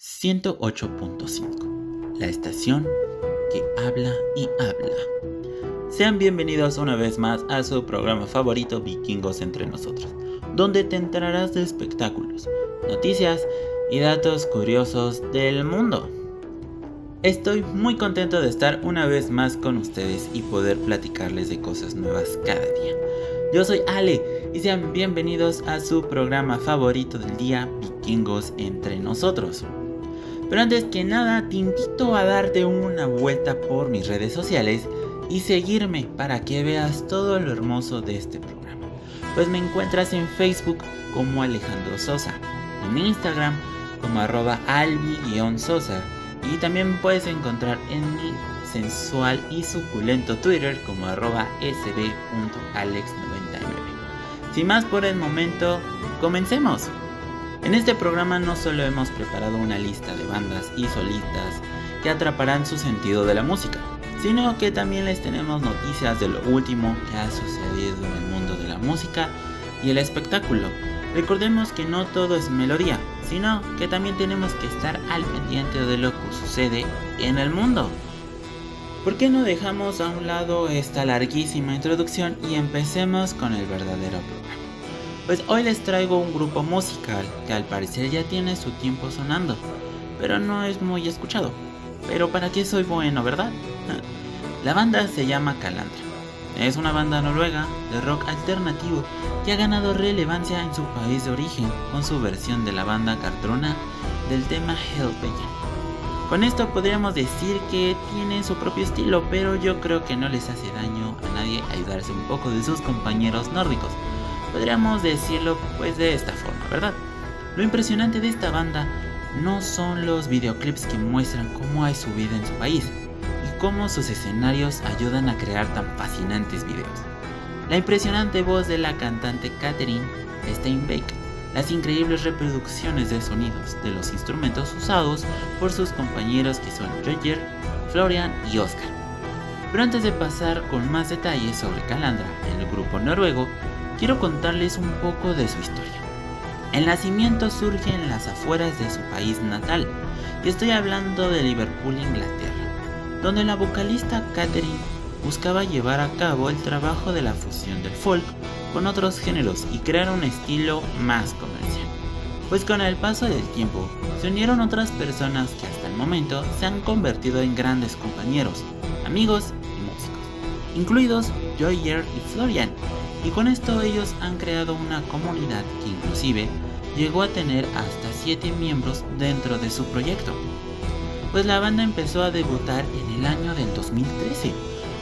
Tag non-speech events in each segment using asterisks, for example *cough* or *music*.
108.5, la estación que habla y habla. Sean bienvenidos una vez más a su programa favorito Vikingos entre nosotros, donde te enterarás de espectáculos, noticias y datos curiosos del mundo. Estoy muy contento de estar una vez más con ustedes y poder platicarles de cosas nuevas cada día. Yo soy Ale y sean bienvenidos a su programa favorito del día, Vikingos entre nosotros. Pero antes que nada, te invito a darte una vuelta por mis redes sociales y seguirme para que veas todo lo hermoso de este programa. Pues me encuentras en Facebook como Alejandro Sosa, en Instagram como arroba albi-sosa y también puedes encontrar en mi sensual y suculento Twitter como arroba sb.alex99. Sin más por el momento, comencemos. En este programa no solo hemos preparado una lista de bandas y solistas que atraparán su sentido de la música, sino que también les tenemos noticias de lo último que ha sucedido en el mundo de la música y el espectáculo. Recordemos que no todo es melodía, sino que también tenemos que estar al pendiente de lo que sucede en el mundo. ¿Por qué no dejamos a un lado esta larguísima introducción y empecemos con el verdadero programa? Pues hoy les traigo un grupo musical que al parecer ya tiene su tiempo sonando, pero no es muy escuchado. Pero para qué soy bueno, ¿verdad? *laughs* La banda se llama Calandra. Es una banda noruega de rock alternativo que ha ganado relevancia en su país de origen con su versión de la banda cartrona del tema Hellbent. Con esto podríamos decir que tiene su propio estilo, pero yo creo que no les hace daño a nadie ayudarse un poco de sus compañeros nórdicos Podríamos decirlo pues de esta forma, ¿verdad? Lo impresionante de esta banda no son los videoclips que muestran cómo hay su vida en su país y cómo sus escenarios ayudan a crear tan fascinantes videos. La impresionante voz de la cantante Catherine Steinbeck, las increíbles reproducciones de sonidos de los instrumentos usados por sus compañeros que son Roger, Florian y Oscar. Pero antes de pasar con más detalles sobre Calandra, el grupo noruego, quiero contarles un poco de su historia. El nacimiento surge en las afueras de su país natal, y estoy hablando de Liverpool, Inglaterra, donde la vocalista Catherine buscaba llevar a cabo el trabajo de la fusión del folk con otros géneros y crear un estilo más comercial. Pues con el paso del tiempo se unieron otras personas que hasta el momento se han convertido en grandes compañeros, amigos y músicos, incluidos Joyer y Florian, y con esto ellos han creado una comunidad que inclusive llegó a tener hasta 7 miembros dentro de su proyecto. Pues la banda empezó a debutar en el año del 2013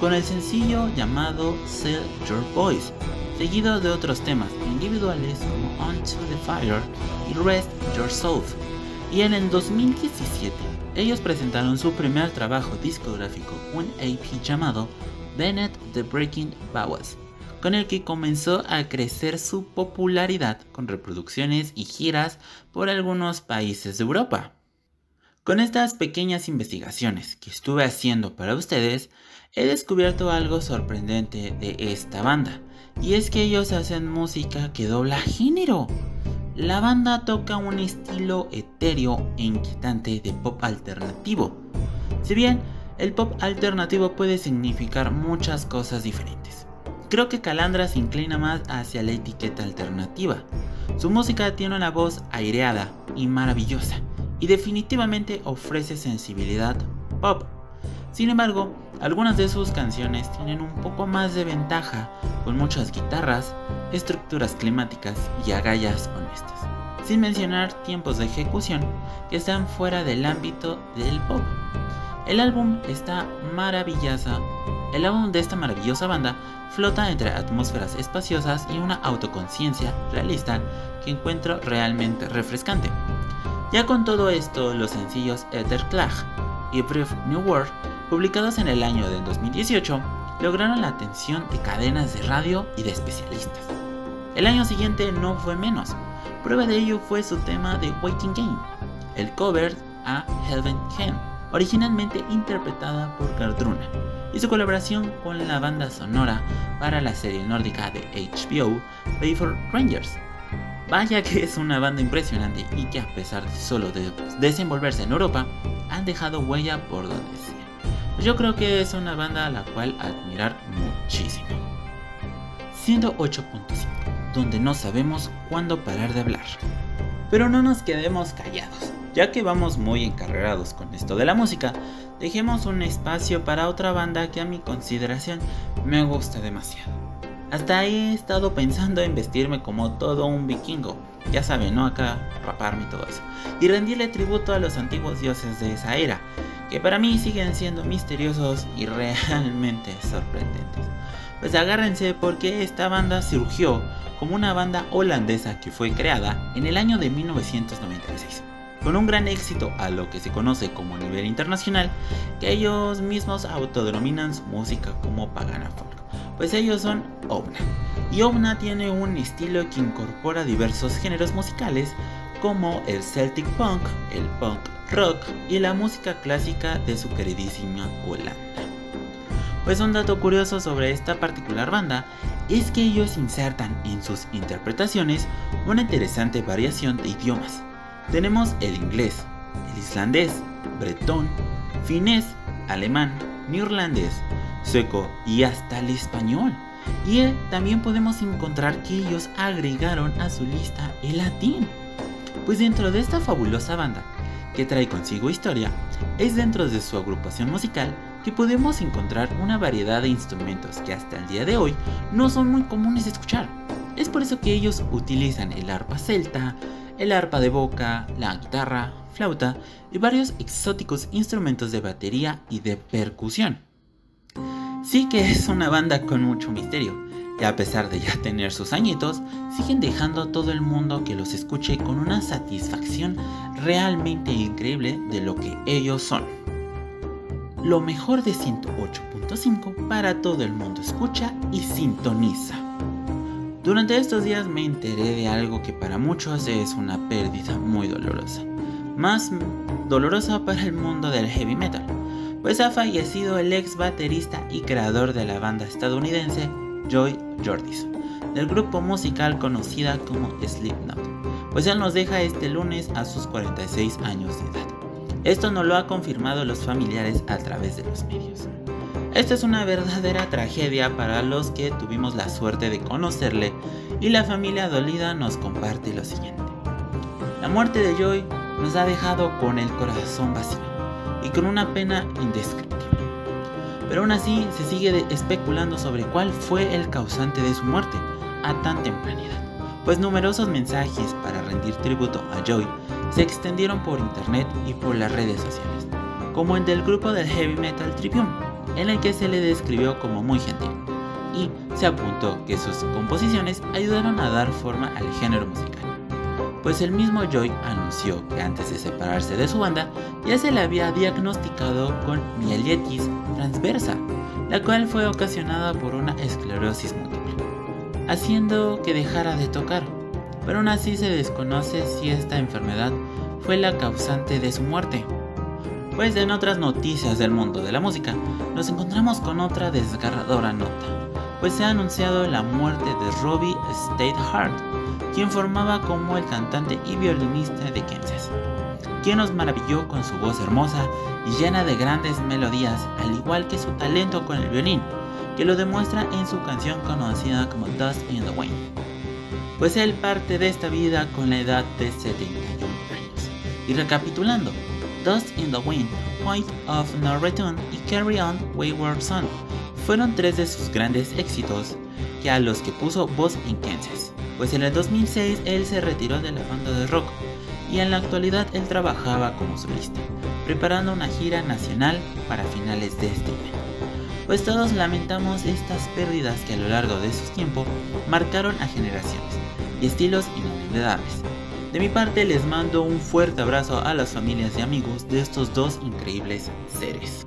con el sencillo llamado Sell Your Voice, seguido de otros temas individuales como Onto the Fire y Rest Your Soul. Y en el 2017 ellos presentaron su primer trabajo discográfico, un AP llamado Bennett the Breaking Bowels, con el que comenzó a crecer su popularidad con reproducciones y giras por algunos países de Europa. Con estas pequeñas investigaciones que estuve haciendo para ustedes, he descubierto algo sorprendente de esta banda, y es que ellos hacen música que dobla género. La banda toca un estilo etéreo e inquietante de pop alternativo. Si bien el pop alternativo puede significar muchas cosas diferentes. Creo que Calandra se inclina más hacia la etiqueta alternativa. Su música tiene una voz aireada y maravillosa, y definitivamente ofrece sensibilidad pop. Sin embargo, algunas de sus canciones tienen un poco más de ventaja, con muchas guitarras, estructuras climáticas y agallas honestas, sin mencionar tiempos de ejecución que están fuera del ámbito del pop. El álbum está maravillosa el álbum de esta maravillosa banda flota entre atmósferas espaciosas y una autoconciencia realista que encuentro realmente refrescante. Ya con todo esto, los sencillos Etherclag y Brief New World, publicados en el año de 2018, lograron la atención de cadenas de radio y de especialistas. El año siguiente no fue menos. Prueba de ello fue su tema de Waiting Game, el cover a Heaven Hen, originalmente interpretada por Gardruna y su colaboración con la banda sonora para la serie nórdica de HBO, for Rangers. Vaya que es una banda impresionante y que a pesar de solo de desenvolverse en Europa, han dejado huella por donde sea. Yo creo que es una banda a la cual admirar muchísimo. Siendo 8.5, donde no sabemos cuándo parar de hablar. Pero no nos quedemos callados, ya que vamos muy encarrerados con esto de la música, dejemos un espacio para otra banda que a mi consideración me gusta demasiado. Hasta he estado pensando en vestirme como todo un vikingo. Ya saben, ¿no? Acá raparme y todo eso. Y rendirle tributo a los antiguos dioses de esa era, que para mí siguen siendo misteriosos y realmente sorprendentes. Pues agárrense porque esta banda surgió como una banda holandesa que fue creada en el año de 1996 con un gran éxito a lo que se conoce como nivel internacional, que ellos mismos autodenominan su música como pagana folk pues ellos son Ovna. Y Ovna tiene un estilo que incorpora diversos géneros musicales como el Celtic Punk, el punk rock y la música clásica de su queridísima Holanda. Pues un dato curioso sobre esta particular banda es que ellos insertan en sus interpretaciones una interesante variación de idiomas. Tenemos el inglés, el islandés, bretón, finés, alemán, neerlandés, sueco y hasta el español. Y eh, también podemos encontrar que ellos agregaron a su lista el latín. Pues dentro de esta fabulosa banda, que trae consigo historia, es dentro de su agrupación musical que podemos encontrar una variedad de instrumentos que hasta el día de hoy no son muy comunes de escuchar. Es por eso que ellos utilizan el arpa celta, el arpa de boca, la guitarra, flauta y varios exóticos instrumentos de batería y de percusión. Sí que es una banda con mucho misterio, y a pesar de ya tener sus añitos, siguen dejando a todo el mundo que los escuche con una satisfacción realmente increíble de lo que ellos son. Lo mejor de 108.5 para todo el mundo escucha y sintoniza. Durante estos días me enteré de algo que para muchos es una pérdida muy dolorosa, más dolorosa para el mundo del heavy metal pues ha fallecido el ex baterista y creador de la banda estadounidense Joy Jordison, del grupo musical conocida como Slipknot, pues él nos deja este lunes a sus 46 años de edad. Esto nos lo ha confirmado los familiares a través de los medios. Esta es una verdadera tragedia para los que tuvimos la suerte de conocerle y la familia dolida nos comparte lo siguiente. La muerte de Joy nos ha dejado con el corazón vacío y con una pena indescriptible. Pero aún así se sigue especulando sobre cuál fue el causante de su muerte a tan tempranidad, pues numerosos mensajes para rendir tributo a Joy se extendieron por internet y por las redes sociales, como el del grupo del heavy metal Tribune, en el que se le describió como muy gentil, y se apuntó que sus composiciones ayudaron a dar forma al género musical pues el mismo Joy anunció que antes de separarse de su banda ya se le había diagnosticado con mielitis transversa, la cual fue ocasionada por una esclerosis múltiple, haciendo que dejara de tocar, pero aún así se desconoce si esta enfermedad fue la causante de su muerte. Pues en otras noticias del mundo de la música, nos encontramos con otra desgarradora nota, pues se ha anunciado la muerte de Robbie State Hart, quien formaba como el cantante y violinista de Kansas, quien nos maravilló con su voz hermosa y llena de grandes melodías, al igual que su talento con el violín, que lo demuestra en su canción conocida como Dust in the Wind. Pues él parte de esta vida con la edad de 71 años. Y recapitulando, Dust in the Wind, Point of No Return y Carry On Wayward Son fueron tres de sus grandes éxitos que a los que puso voz en Kansas pues en el 2006 él se retiró de la banda de rock y en la actualidad él trabajaba como solista, preparando una gira nacional para finales de este año. Pues todos lamentamos estas pérdidas que a lo largo de su tiempo marcaron a generaciones y estilos inolvidables. De mi parte les mando un fuerte abrazo a las familias y amigos de estos dos increíbles seres.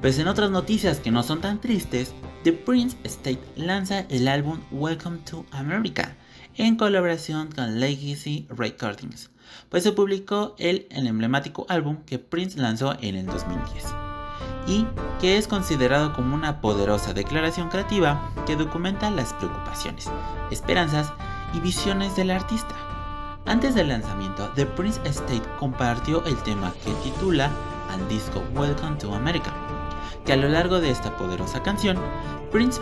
Pues en otras noticias que no son tan tristes, The Prince State lanza el álbum Welcome to America, en colaboración con Legacy Recordings, pues se publicó el, emblemático álbum que Prince lanzó en el 2010 y que es considerado como una poderosa declaración creativa que documenta las preocupaciones, esperanzas y visiones del artista. Antes del lanzamiento, The Prince Estate compartió el tema que titula al disco Welcome to America, que a lo largo de esta poderosa canción, Prince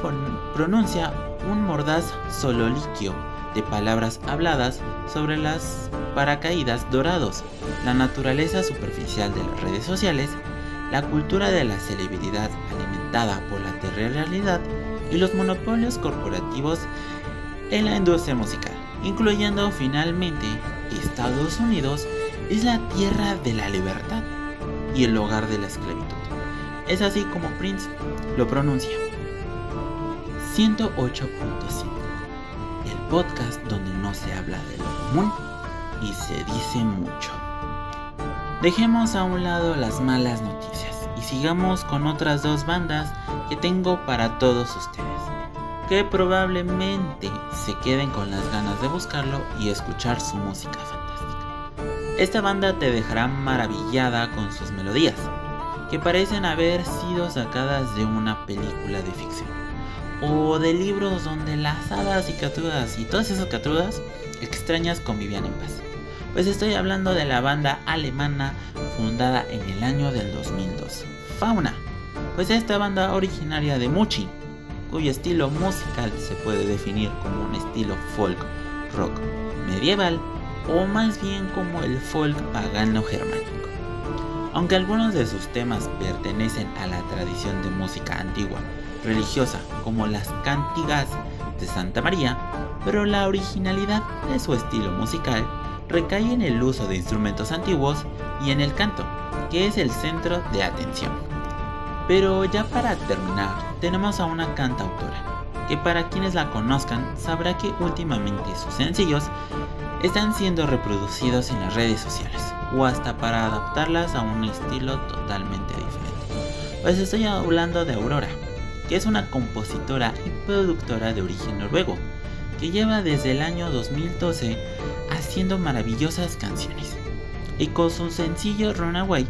pronuncia un mordaz sololiquio de palabras habladas sobre las paracaídas dorados, la naturaleza superficial de las redes sociales, la cultura de la celebridad alimentada por la terrenalidad y los monopolios corporativos en la industria musical, incluyendo finalmente Estados Unidos es la tierra de la libertad y el hogar de la esclavitud. Es así como Prince lo pronuncia. 108.5 El podcast donde no se habla de lo común y se dice mucho. Dejemos a un lado las malas noticias y sigamos con otras dos bandas que tengo para todos ustedes, que probablemente se queden con las ganas de buscarlo y escuchar su música fantástica. Esta banda te dejará maravillada con sus melodías, que parecen haber sido sacadas de una película de ficción, o de libros donde las hadas y catrudas y todas esas catrudas extrañas convivían en paz. Pues estoy hablando de la banda alemana fundada en el año del 2002, Fauna. Pues esta banda originaria de Muchi, cuyo estilo musical se puede definir como un estilo folk rock medieval o más bien como el folk pagano germánico. Aunque algunos de sus temas pertenecen a la tradición de música antigua religiosa como las cántigas de Santa María, pero la originalidad de su estilo musical recae en el uso de instrumentos antiguos y en el canto, que es el centro de atención. Pero ya para terminar, tenemos a una cantautora, que para quienes la conozcan sabrá que últimamente sus sencillos están siendo reproducidos en las redes sociales, o hasta para adaptarlas a un estilo totalmente diferente. Pues estoy hablando de Aurora, que es una compositora y productora de origen noruego, que lleva desde el año 2012 haciendo maravillosas canciones. Y con su sencillo Runaway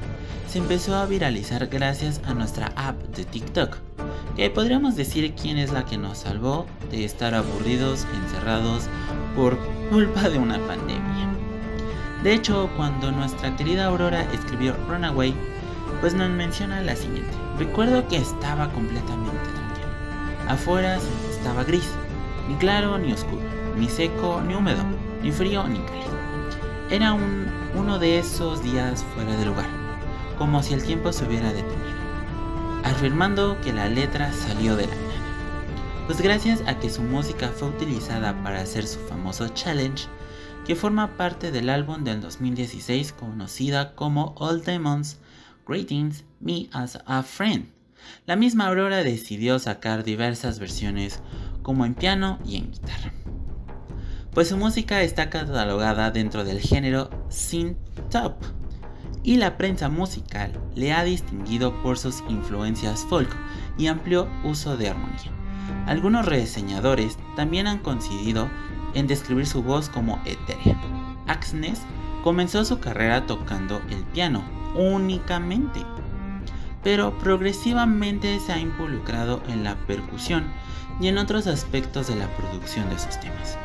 se empezó a viralizar gracias a nuestra app de TikTok, que podríamos decir quién es la que nos salvó de estar aburridos, encerrados por culpa de una pandemia. De hecho, cuando nuestra querida Aurora escribió Runaway, pues nos menciona la siguiente. Recuerdo que estaba completamente tranquilo. Afuera estaba gris, ni claro ni oscuro, ni seco ni húmedo, ni frío ni cálido. Era un, uno de esos días fuera de lugar, como si el tiempo se hubiera detenido, afirmando que la letra salió de la nada. Pues gracias a que su música fue utilizada para hacer su famoso challenge, que forma parte del álbum del 2016 conocida como All Demons Greetings Me as a Friend. La misma Aurora decidió sacar diversas versiones como en piano y en guitarra. Pues su música está catalogada dentro del género synth top y la prensa musical le ha distinguido por sus influencias folk y amplio uso de armonía. Algunos reseñadores también han coincidido en describir su voz como etérea. Axnes comenzó su carrera tocando el piano únicamente, pero progresivamente se ha involucrado en la percusión y en otros aspectos de la producción de sus temas.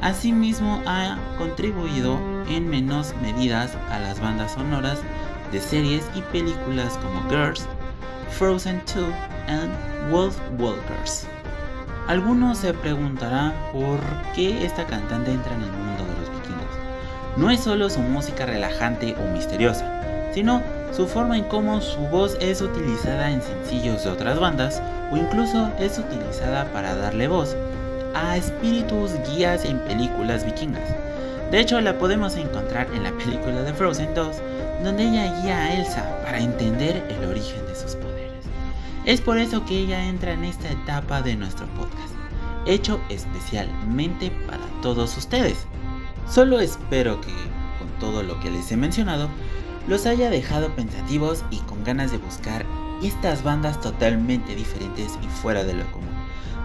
Asimismo, ha contribuido en menos medidas a las bandas sonoras de series y películas como Girls, Frozen 2 y Wolf Walkers. Algunos se preguntarán por qué esta cantante entra en el mundo de los vikingos. No es solo su música relajante o misteriosa, sino su forma en cómo su voz es utilizada en sencillos de otras bandas o incluso es utilizada para darle voz a espíritus guías en películas vikingas. De hecho, la podemos encontrar en la película de Frozen 2, donde ella guía a Elsa para entender el origen de sus poderes. Es por eso que ella entra en esta etapa de nuestro podcast, hecho especialmente para todos ustedes. Solo espero que, con todo lo que les he mencionado, los haya dejado pensativos y con ganas de buscar estas bandas totalmente diferentes y fuera de lo común.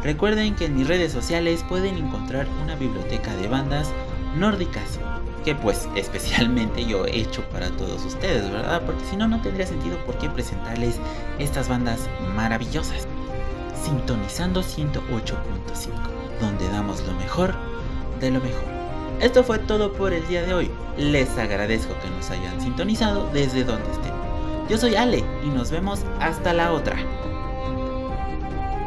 Recuerden que en mis redes sociales pueden encontrar una biblioteca de bandas nórdicas que pues *laughs* especialmente yo he hecho para todos ustedes, ¿verdad? Porque si no, no tendría sentido por qué presentarles estas bandas maravillosas. Sintonizando 108.5, donde damos lo mejor de lo mejor. Esto fue todo por el día de hoy. Les agradezco que nos hayan sintonizado desde donde estén. Yo soy Ale y nos vemos hasta la otra.